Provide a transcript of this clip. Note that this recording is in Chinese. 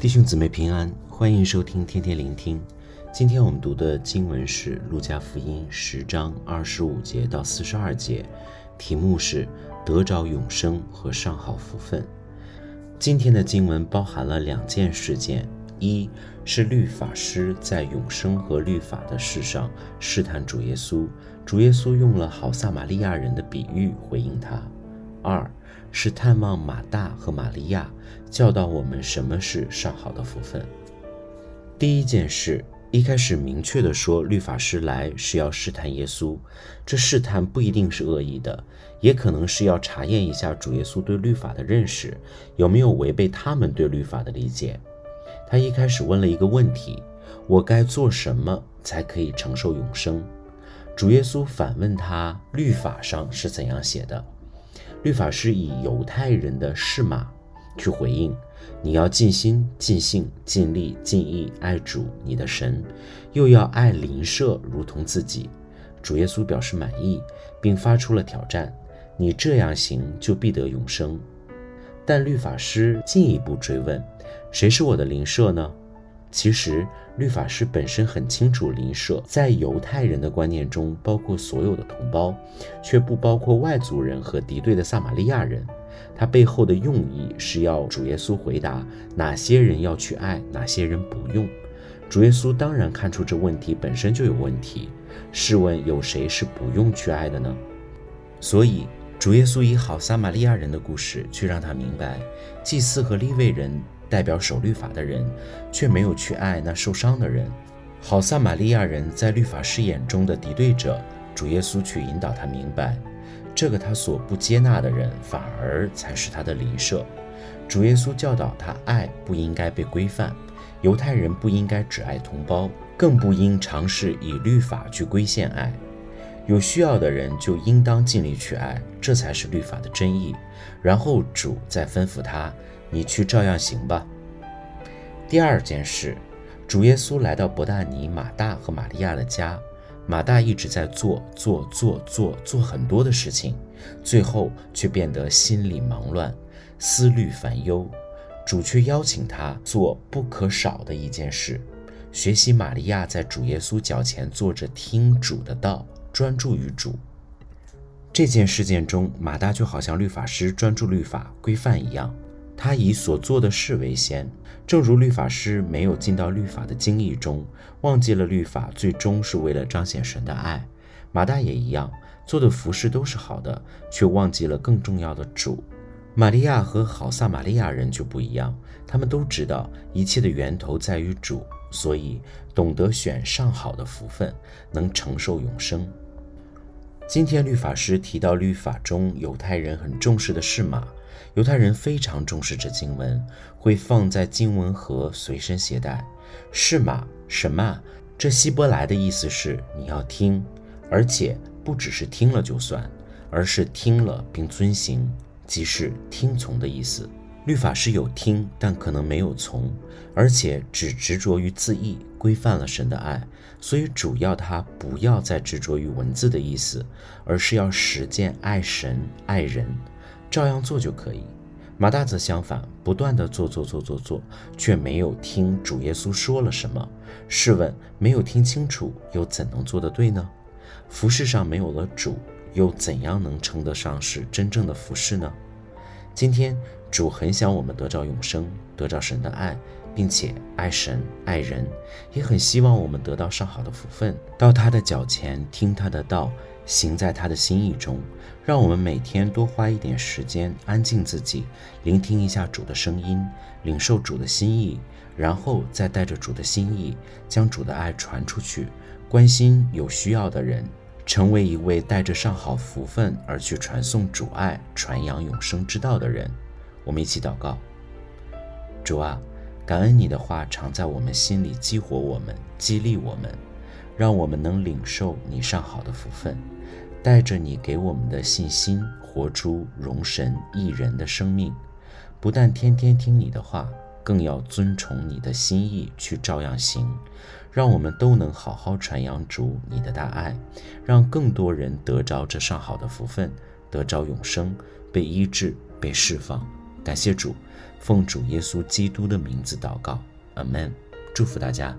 弟兄姊妹平安，欢迎收听天天聆听。今天我们读的经文是《路加福音》十章二十五节到四十二节，题目是“得着永生和上好福分”。今天的经文包含了两件事件：一是律法师在永生和律法的事上试探主耶稣，主耶稣用了好撒玛利亚人的比喻回应他；二是探望马大和玛利亚，教导我们什么是上好的福分。第一件事，一开始明确地说，律法师来是要试探耶稣。这试探不一定是恶意的，也可能是要查验一下主耶稣对律法的认识，有没有违背他们对律法的理解。他一开始问了一个问题：我该做什么才可以承受永生？主耶稣反问他：律法上是怎样写的？律法师以犹太人的誓码去回应：你要尽心、尽性、尽力、尽意爱主你的神，又要爱邻舍如同自己。主耶稣表示满意，并发出了挑战：你这样行，就必得永生。但律法师进一步追问：谁是我的邻舍呢？其实，律法师本身很清楚，邻舍在犹太人的观念中包括所有的同胞，却不包括外族人和敌对的撒玛利亚人。他背后的用意是要主耶稣回答哪些人要去爱，哪些人不用。主耶稣当然看出这问题本身就有问题。试问有谁是不用去爱的呢？所以，主耶稣以好撒玛利亚人的故事去让他明白，祭司和利未人。代表守律法的人，却没有去爱那受伤的人。好撒玛利亚人在律法师眼中的敌对者，主耶稣却引导他明白，这个他所不接纳的人，反而才是他的邻舍。主耶稣教导他，爱不应该被规范，犹太人不应该只爱同胞，更不应尝试以律法去规限爱。有需要的人就应当尽力去爱，这才是律法的真意。然后主再吩咐他。你去照样行吧。第二件事，主耶稣来到伯大尼马大和玛利亚的家，马大一直在做做做做做很多的事情，最后却变得心里忙乱，思虑烦忧。主却邀请他做不可少的一件事，学习玛利亚在主耶稣脚前坐着听主的道，专注于主。这件事件中，马大就好像律法师专注律法规范一样。他以所做的事为先，正如律法师没有进到律法的精义中，忘记了律法最终是为了彰显神的爱。马大也一样，做的服事都是好的，却忘记了更重要的主。玛利亚和好撒玛利亚人就不一样，他们都知道一切的源头在于主，所以懂得选上好的福分，能承受永生。今天律法师提到律法中犹太人很重视的是马。犹太人非常重视这经文，会放在经文盒随身携带。誓码什么？这希伯来的意思是你要听，而且不只是听了就算，而是听了并遵行，即是听从的意思。律法师有听，但可能没有从，而且只执着于字义，规范了神的爱。所以主要他不要再执着于文字的意思，而是要实践爱神爱人。照样做就可以。马大则相反，不断地做做做做做，却没有听主耶稣说了什么。试问，没有听清楚，又怎能做得对呢？服饰上没有了主，又怎样能称得上是真正的服饰呢？今天主很想我们得着永生，得着神的爱，并且爱神爱人，也很希望我们得到上好的福分，到他的脚前听他的道。行在他的心意中，让我们每天多花一点时间，安静自己，聆听一下主的声音，领受主的心意，然后再带着主的心意，将主的爱传出去，关心有需要的人，成为一位带着上好福分而去传送主爱、传扬永生之道的人。我们一起祷告：主啊，感恩你的话常在我们心里激活我们，激励我们，让我们能领受你上好的福分。带着你给我们的信心，活出荣神益人的生命。不但天天听你的话，更要遵从你的心意去照样行。让我们都能好好传扬主你的大爱，让更多人得着这上好的福分，得着永生，被医治，被释放。感谢主，奉主耶稣基督的名字祷告，阿门。祝福大家。